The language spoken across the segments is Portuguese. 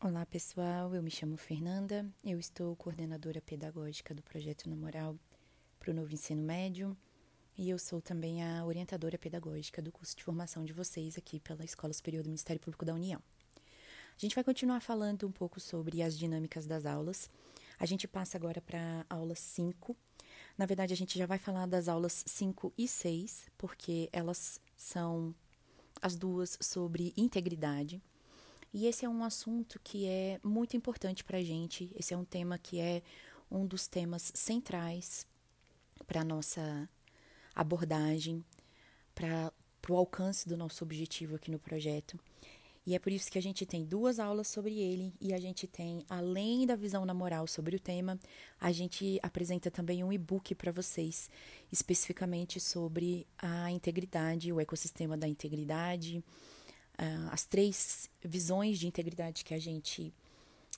Olá pessoal, eu me chamo Fernanda, eu estou coordenadora pedagógica do projeto Na Moral para o novo ensino médio e eu sou também a orientadora pedagógica do curso de formação de vocês aqui pela Escola Superior do Ministério Público da União. A gente vai continuar falando um pouco sobre as dinâmicas das aulas. A gente passa agora para a aula 5. Na verdade, a gente já vai falar das aulas 5 e 6, porque elas são as duas sobre integridade. E esse é um assunto que é muito importante para a gente. Esse é um tema que é um dos temas centrais para a nossa abordagem, para o alcance do nosso objetivo aqui no projeto. E é por isso que a gente tem duas aulas sobre ele e a gente tem, além da visão na moral sobre o tema, a gente apresenta também um e-book para vocês, especificamente sobre a integridade, o ecossistema da integridade, uh, as três visões de integridade que a gente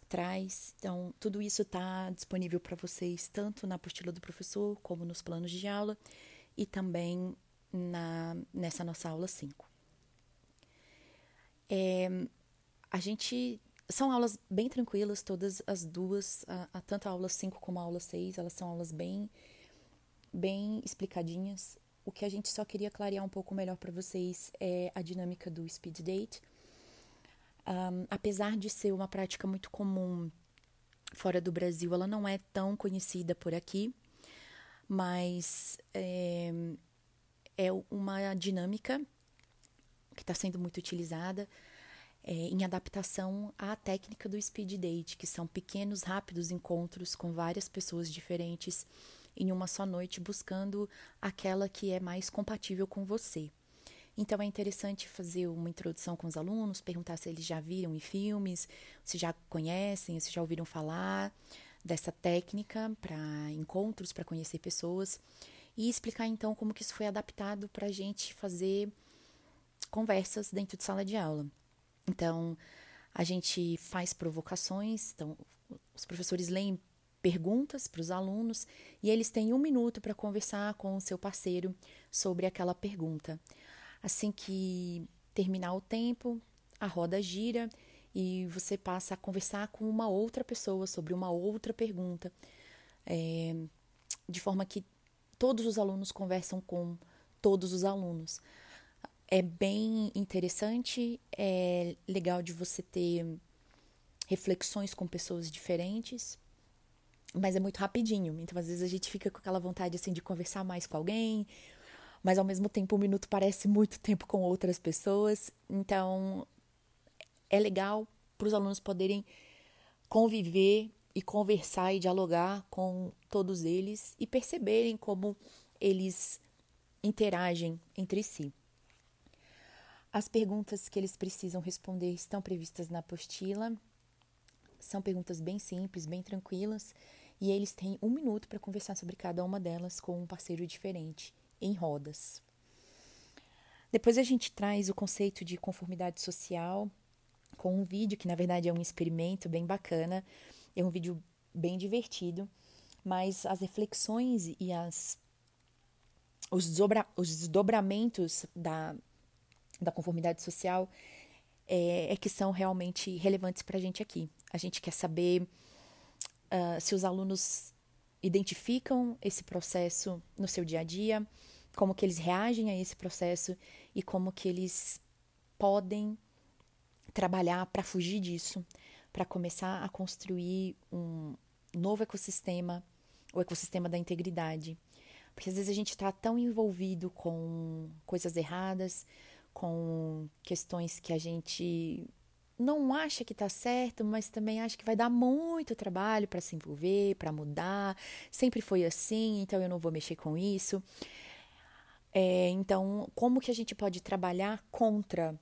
traz. Então, tudo isso está disponível para vocês, tanto na apostila do professor, como nos planos de aula, e também na, nessa nossa aula 5. É, a gente. São aulas bem tranquilas, todas as duas, a, a, tanto a aula 5 como a aula 6, elas são aulas bem, bem explicadinhas. O que a gente só queria clarear um pouco melhor para vocês é a dinâmica do speed date. Um, apesar de ser uma prática muito comum fora do Brasil, ela não é tão conhecida por aqui, mas é, é uma dinâmica que está sendo muito utilizada é, em adaptação à técnica do speed date, que são pequenos, rápidos encontros com várias pessoas diferentes em uma só noite, buscando aquela que é mais compatível com você. Então é interessante fazer uma introdução com os alunos, perguntar se eles já viram em filmes, se já conhecem, se já ouviram falar dessa técnica para encontros, para conhecer pessoas e explicar então como que isso foi adaptado para a gente fazer conversas dentro de sala de aula. Então a gente faz provocações, então os professores leem perguntas para os alunos e eles têm um minuto para conversar com o seu parceiro sobre aquela pergunta. Assim que terminar o tempo, a roda gira e você passa a conversar com uma outra pessoa sobre uma outra pergunta, é, de forma que todos os alunos conversam com todos os alunos. É bem interessante, é legal de você ter reflexões com pessoas diferentes, mas é muito rapidinho. Então, às vezes, a gente fica com aquela vontade assim de conversar mais com alguém, mas ao mesmo tempo um minuto parece muito tempo com outras pessoas. Então, é legal para os alunos poderem conviver e conversar e dialogar com todos eles e perceberem como eles interagem entre si. As perguntas que eles precisam responder estão previstas na apostila. São perguntas bem simples, bem tranquilas e eles têm um minuto para conversar sobre cada uma delas com um parceiro diferente, em rodas. Depois a gente traz o conceito de conformidade social com um vídeo que na verdade é um experimento bem bacana, é um vídeo bem divertido, mas as reflexões e as os, os desdobramentos da, da conformidade social é, é que são realmente relevantes para a gente aqui. A gente quer saber uh, se os alunos identificam esse processo no seu dia a dia, como que eles reagem a esse processo e como que eles podem trabalhar para fugir disso, para começar a construir um novo ecossistema, o ecossistema da integridade. Porque às vezes a gente está tão envolvido com coisas erradas, com questões que a gente não acha que está certo, mas também acha que vai dar muito trabalho para se envolver, para mudar. Sempre foi assim, então eu não vou mexer com isso. É, então, como que a gente pode trabalhar contra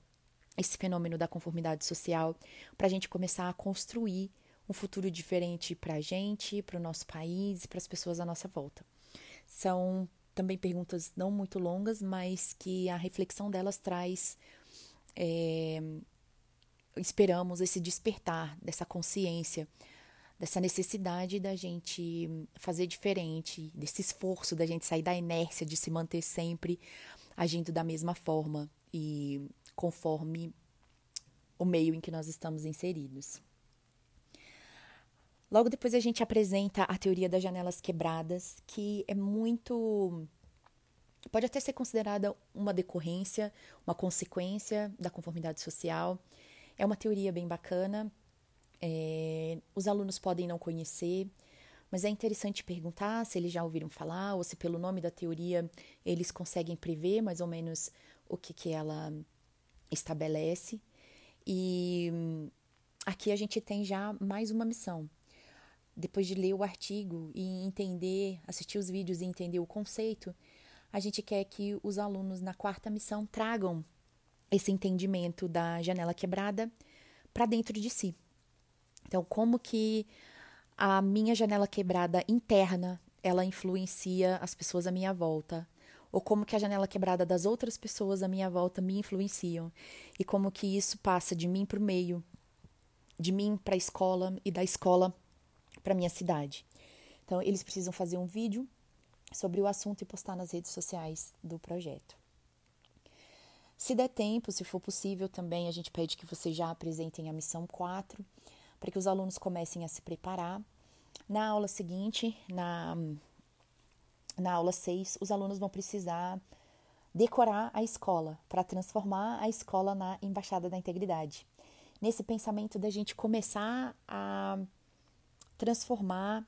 esse fenômeno da conformidade social para a gente começar a construir um futuro diferente para a gente, para o nosso país e para as pessoas à nossa volta? São também perguntas não muito longas, mas que a reflexão delas traz é, esperamos esse despertar dessa consciência, dessa necessidade da gente fazer diferente, desse esforço da gente sair da inércia de se manter sempre agindo da mesma forma e conforme o meio em que nós estamos inseridos. Logo depois a gente apresenta a teoria das janelas quebradas, que é muito. pode até ser considerada uma decorrência, uma consequência da conformidade social. É uma teoria bem bacana. É, os alunos podem não conhecer, mas é interessante perguntar se eles já ouviram falar ou se, pelo nome da teoria, eles conseguem prever mais ou menos o que, que ela estabelece. E aqui a gente tem já mais uma missão. Depois de ler o artigo e entender, assistir os vídeos e entender o conceito, a gente quer que os alunos na quarta missão tragam esse entendimento da janela quebrada para dentro de si. Então, como que a minha janela quebrada interna, ela influencia as pessoas à minha volta, ou como que a janela quebrada das outras pessoas à minha volta me influenciam e como que isso passa de mim para o meio, de mim para a escola e da escola para minha cidade. Então, eles precisam fazer um vídeo sobre o assunto e postar nas redes sociais do projeto. Se der tempo, se for possível também, a gente pede que vocês já apresentem a missão 4, para que os alunos comecem a se preparar. Na aula seguinte, na na aula 6, os alunos vão precisar decorar a escola para transformar a escola na embaixada da integridade. Nesse pensamento da gente começar a transformar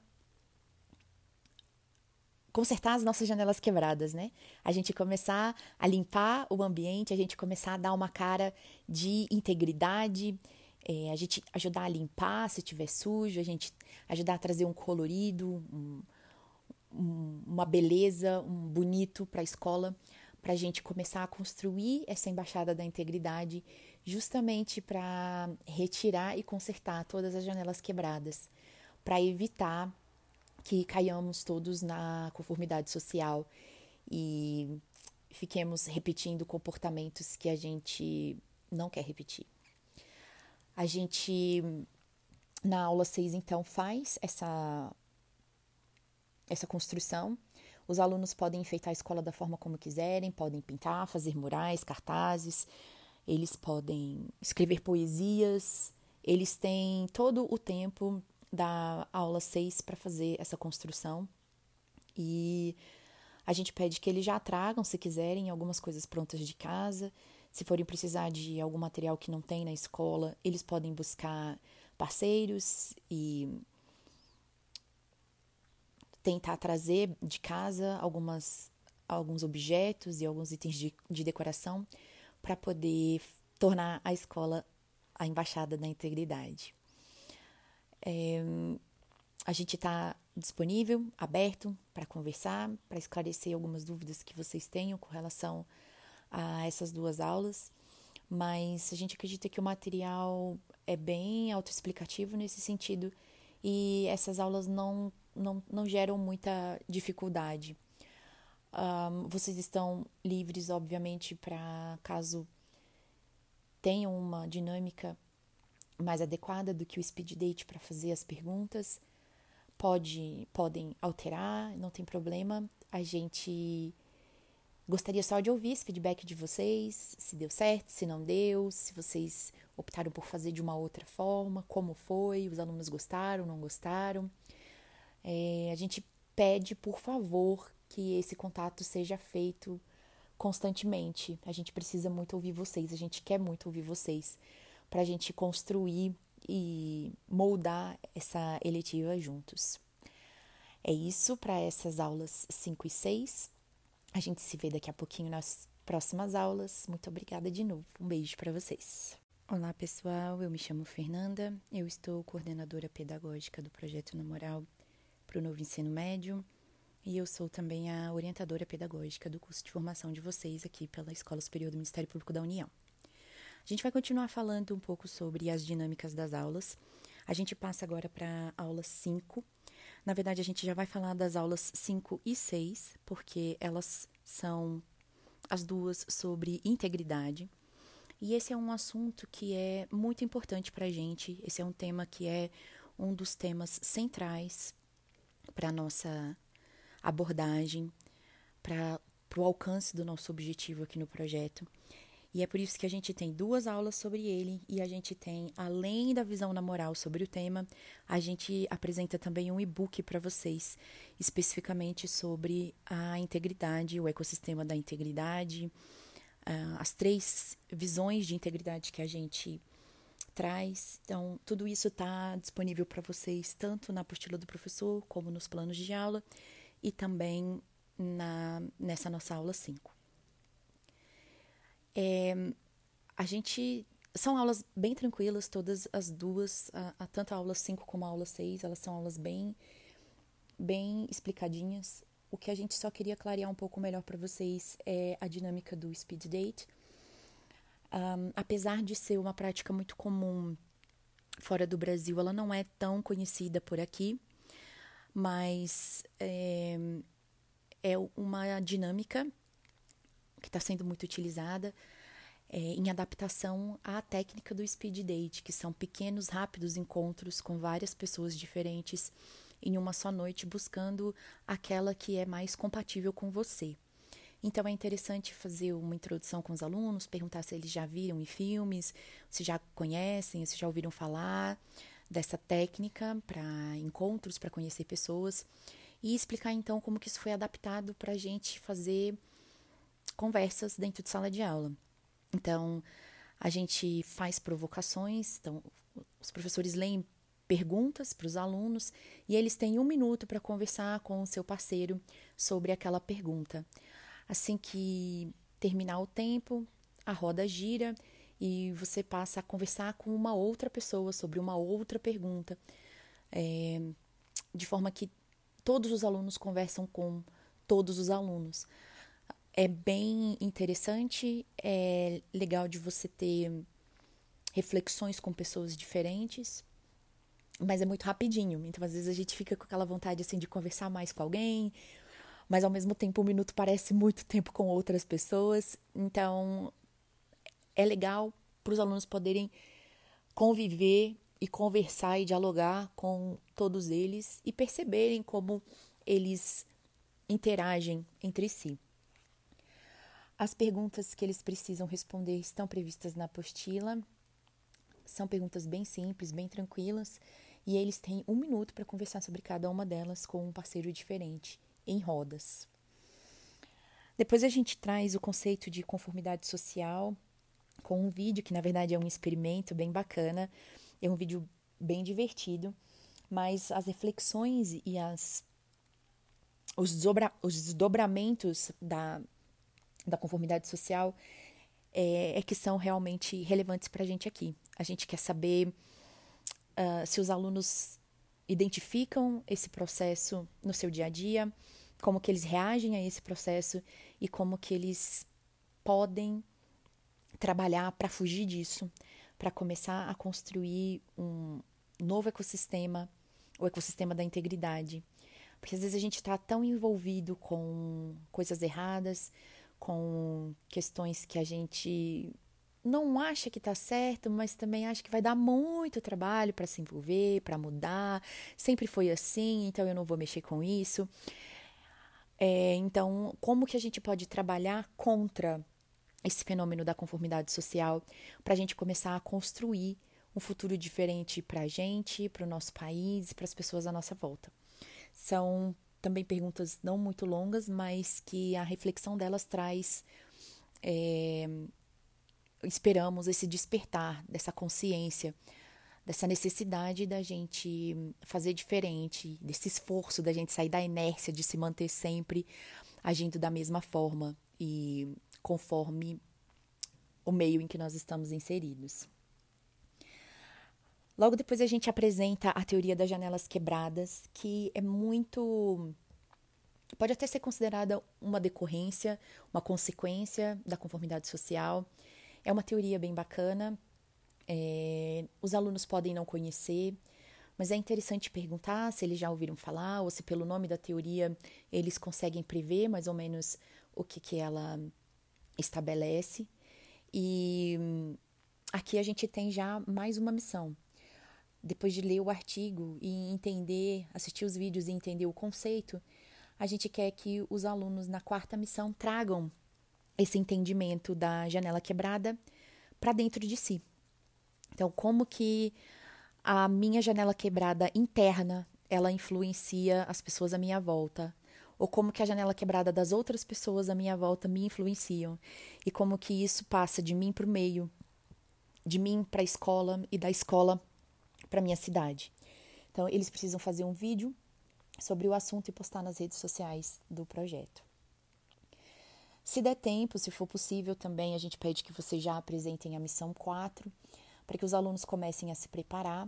consertar as nossas janelas quebradas, né? A gente começar a limpar o ambiente, a gente começar a dar uma cara de integridade, é, a gente ajudar a limpar se tiver sujo, a gente ajudar a trazer um colorido, um, uma beleza, um bonito para a escola, para a gente começar a construir essa embaixada da integridade, justamente para retirar e consertar todas as janelas quebradas, para evitar que caiamos todos na conformidade social e fiquemos repetindo comportamentos que a gente não quer repetir. A gente, na aula 6, então, faz essa essa construção. Os alunos podem enfeitar a escola da forma como quiserem, podem pintar, fazer murais, cartazes, eles podem escrever poesias, eles têm todo o tempo da aula 6 para fazer essa construção. E a gente pede que eles já tragam, se quiserem, algumas coisas prontas de casa. Se forem precisar de algum material que não tem na escola, eles podem buscar parceiros e tentar trazer de casa algumas, alguns objetos e alguns itens de, de decoração para poder tornar a escola a embaixada da integridade. É, a gente está disponível, aberto para conversar, para esclarecer algumas dúvidas que vocês tenham com relação a essas duas aulas, mas a gente acredita que o material é bem autoexplicativo nesse sentido e essas aulas não não, não geram muita dificuldade. Um, vocês estão livres, obviamente, para caso tenham uma dinâmica mais adequada do que o speed date para fazer as perguntas. Pode, podem alterar, não tem problema. A gente gostaria só de ouvir esse feedback de vocês, se deu certo, se não deu, se vocês optaram por fazer de uma outra forma, como foi, os alunos gostaram, não gostaram. É, a gente pede, por favor, que esse contato seja feito constantemente. A gente precisa muito ouvir vocês, a gente quer muito ouvir vocês para a gente construir e moldar essa eletiva juntos. É isso para essas aulas 5 e 6. A gente se vê daqui a pouquinho nas próximas aulas. Muito obrigada de novo. Um beijo para vocês. Olá, pessoal. Eu me chamo Fernanda. Eu estou coordenadora pedagógica do projeto No Moral para o novo ensino médio e eu sou também a orientadora pedagógica do curso de formação de vocês aqui pela Escola Superior do Ministério Público da União. A gente vai continuar falando um pouco sobre as dinâmicas das aulas. A gente passa agora para a aula 5. Na verdade, a gente já vai falar das aulas 5 e 6, porque elas são as duas sobre integridade. E esse é um assunto que é muito importante para a gente. Esse é um tema que é um dos temas centrais para a nossa abordagem, para o alcance do nosso objetivo aqui no projeto. E é por isso que a gente tem duas aulas sobre ele e a gente tem, além da visão na moral sobre o tema, a gente apresenta também um e-book para vocês, especificamente sobre a integridade, o ecossistema da integridade, as três visões de integridade que a gente traz. Então, tudo isso está disponível para vocês tanto na apostila do professor como nos planos de aula e também na, nessa nossa aula 5. É, a gente. São aulas bem tranquilas, todas as duas, a, a, tanto a aula 5 como a aula 6, elas são aulas bem, bem explicadinhas. O que a gente só queria clarear um pouco melhor para vocês é a dinâmica do speed date. Um, apesar de ser uma prática muito comum fora do Brasil, ela não é tão conhecida por aqui, mas é, é uma dinâmica que está sendo muito utilizada é, em adaptação à técnica do speed date, que são pequenos, rápidos encontros com várias pessoas diferentes em uma só noite, buscando aquela que é mais compatível com você. Então é interessante fazer uma introdução com os alunos, perguntar se eles já viram em filmes, se já conhecem, se já ouviram falar dessa técnica para encontros, para conhecer pessoas e explicar então como que isso foi adaptado para a gente fazer conversas dentro de sala de aula. Então, a gente faz provocações, então, os professores leem perguntas para os alunos e eles têm um minuto para conversar com o seu parceiro sobre aquela pergunta. Assim que terminar o tempo, a roda gira e você passa a conversar com uma outra pessoa sobre uma outra pergunta, é, de forma que todos os alunos conversam com todos os alunos é bem interessante, é legal de você ter reflexões com pessoas diferentes, mas é muito rapidinho. Então, às vezes, a gente fica com aquela vontade assim de conversar mais com alguém, mas ao mesmo tempo um minuto parece muito tempo com outras pessoas. Então, é legal para os alunos poderem conviver e conversar e dialogar com todos eles e perceberem como eles interagem entre si. As perguntas que eles precisam responder estão previstas na apostila. São perguntas bem simples, bem tranquilas, e eles têm um minuto para conversar sobre cada uma delas com um parceiro diferente, em rodas. Depois a gente traz o conceito de conformidade social com um vídeo que na verdade é um experimento bem bacana, é um vídeo bem divertido, mas as reflexões e as os, desdobra, os desdobramentos da, da conformidade social é, é que são realmente relevantes para a gente aqui. A gente quer saber uh, se os alunos identificam esse processo no seu dia a dia, como que eles reagem a esse processo e como que eles podem trabalhar para fugir disso, para começar a construir um novo ecossistema, o ecossistema da integridade. Porque às vezes a gente está tão envolvido com coisas erradas, com questões que a gente não acha que está certo, mas também acha que vai dar muito trabalho para se envolver, para mudar. Sempre foi assim, então eu não vou mexer com isso. É, então, como que a gente pode trabalhar contra esse fenômeno da conformidade social para a gente começar a construir um futuro diferente para a gente, para o nosso país e para as pessoas à nossa volta? São também perguntas não muito longas, mas que a reflexão delas traz, é, esperamos, esse despertar dessa consciência, dessa necessidade da gente fazer diferente, desse esforço da gente sair da inércia de se manter sempre agindo da mesma forma e conforme o meio em que nós estamos inseridos. Logo depois a gente apresenta a teoria das janelas quebradas, que é muito. pode até ser considerada uma decorrência, uma consequência da conformidade social. É uma teoria bem bacana. É, os alunos podem não conhecer, mas é interessante perguntar se eles já ouviram falar ou se, pelo nome da teoria, eles conseguem prever mais ou menos o que, que ela estabelece. E aqui a gente tem já mais uma missão depois de ler o artigo e entender, assistir os vídeos e entender o conceito, a gente quer que os alunos na quarta missão tragam esse entendimento da janela quebrada para dentro de si. Então, como que a minha janela quebrada interna ela influencia as pessoas à minha volta, ou como que a janela quebrada das outras pessoas à minha volta me influenciam e como que isso passa de mim para o meio, de mim para a escola e da escola para minha cidade. Então, eles precisam fazer um vídeo sobre o assunto e postar nas redes sociais do projeto. Se der tempo, se for possível também, a gente pede que vocês já apresentem a missão 4, para que os alunos comecem a se preparar.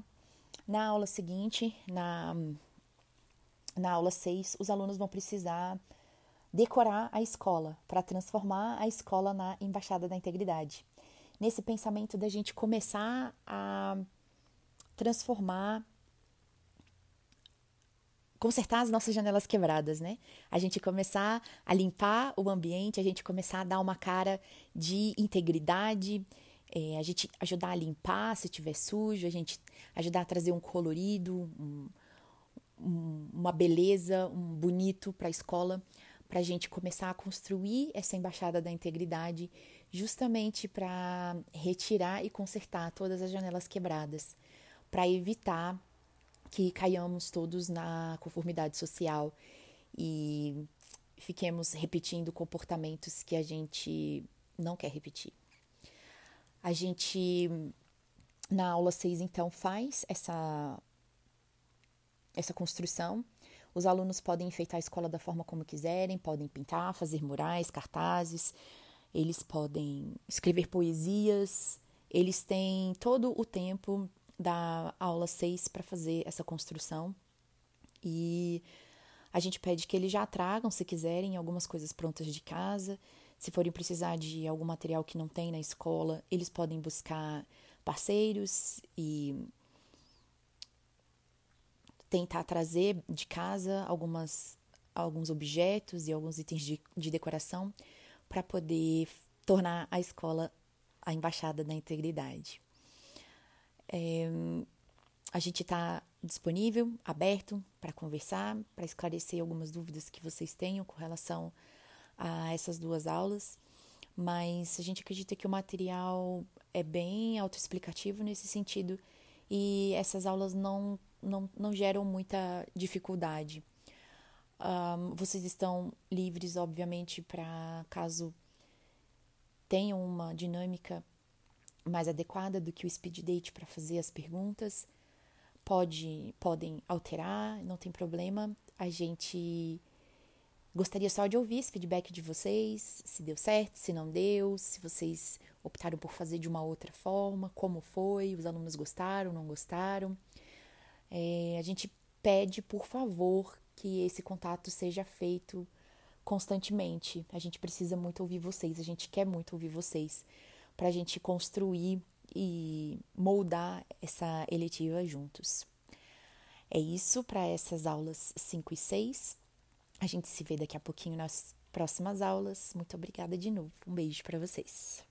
Na aula seguinte, na, na aula 6, os alunos vão precisar decorar a escola, para transformar a escola na Embaixada da Integridade. Nesse pensamento da gente começar a transformar consertar as nossas janelas quebradas, né? A gente começar a limpar o ambiente, a gente começar a dar uma cara de integridade, é, a gente ajudar a limpar se tiver sujo, a gente ajudar a trazer um colorido, um, um, uma beleza, um bonito para a escola, para a gente começar a construir essa embaixada da integridade, justamente para retirar e consertar todas as janelas quebradas, para evitar que caiamos todos na conformidade social e fiquemos repetindo comportamentos que a gente não quer repetir. A gente, na aula 6, então, faz essa, essa construção. Os alunos podem enfeitar a escola da forma como quiserem, podem pintar, fazer murais, cartazes, eles podem escrever poesias, eles têm todo o tempo da aula 6 para fazer essa construção. E a gente pede que eles já tragam, se quiserem, algumas coisas prontas de casa. Se forem precisar de algum material que não tem na escola, eles podem buscar parceiros e tentar trazer de casa algumas, alguns objetos e alguns itens de, de decoração para poder tornar a escola a embaixada da integridade. É, a gente está disponível, aberto para conversar, para esclarecer algumas dúvidas que vocês tenham com relação a essas duas aulas, mas a gente acredita que o material é bem autoexplicativo nesse sentido e essas aulas não, não, não geram muita dificuldade. Um, vocês estão livres, obviamente, para caso tenham uma dinâmica mais adequada do que o speed date para fazer as perguntas. Pode, podem alterar, não tem problema. A gente gostaria só de ouvir esse feedback de vocês, se deu certo, se não deu, se vocês optaram por fazer de uma outra forma, como foi, os alunos gostaram, não gostaram. É, a gente pede, por favor, que esse contato seja feito constantemente. A gente precisa muito ouvir vocês, a gente quer muito ouvir vocês para a gente construir e moldar essa eletiva juntos. É isso para essas aulas 5 e 6. A gente se vê daqui a pouquinho nas próximas aulas. Muito obrigada de novo. Um beijo para vocês.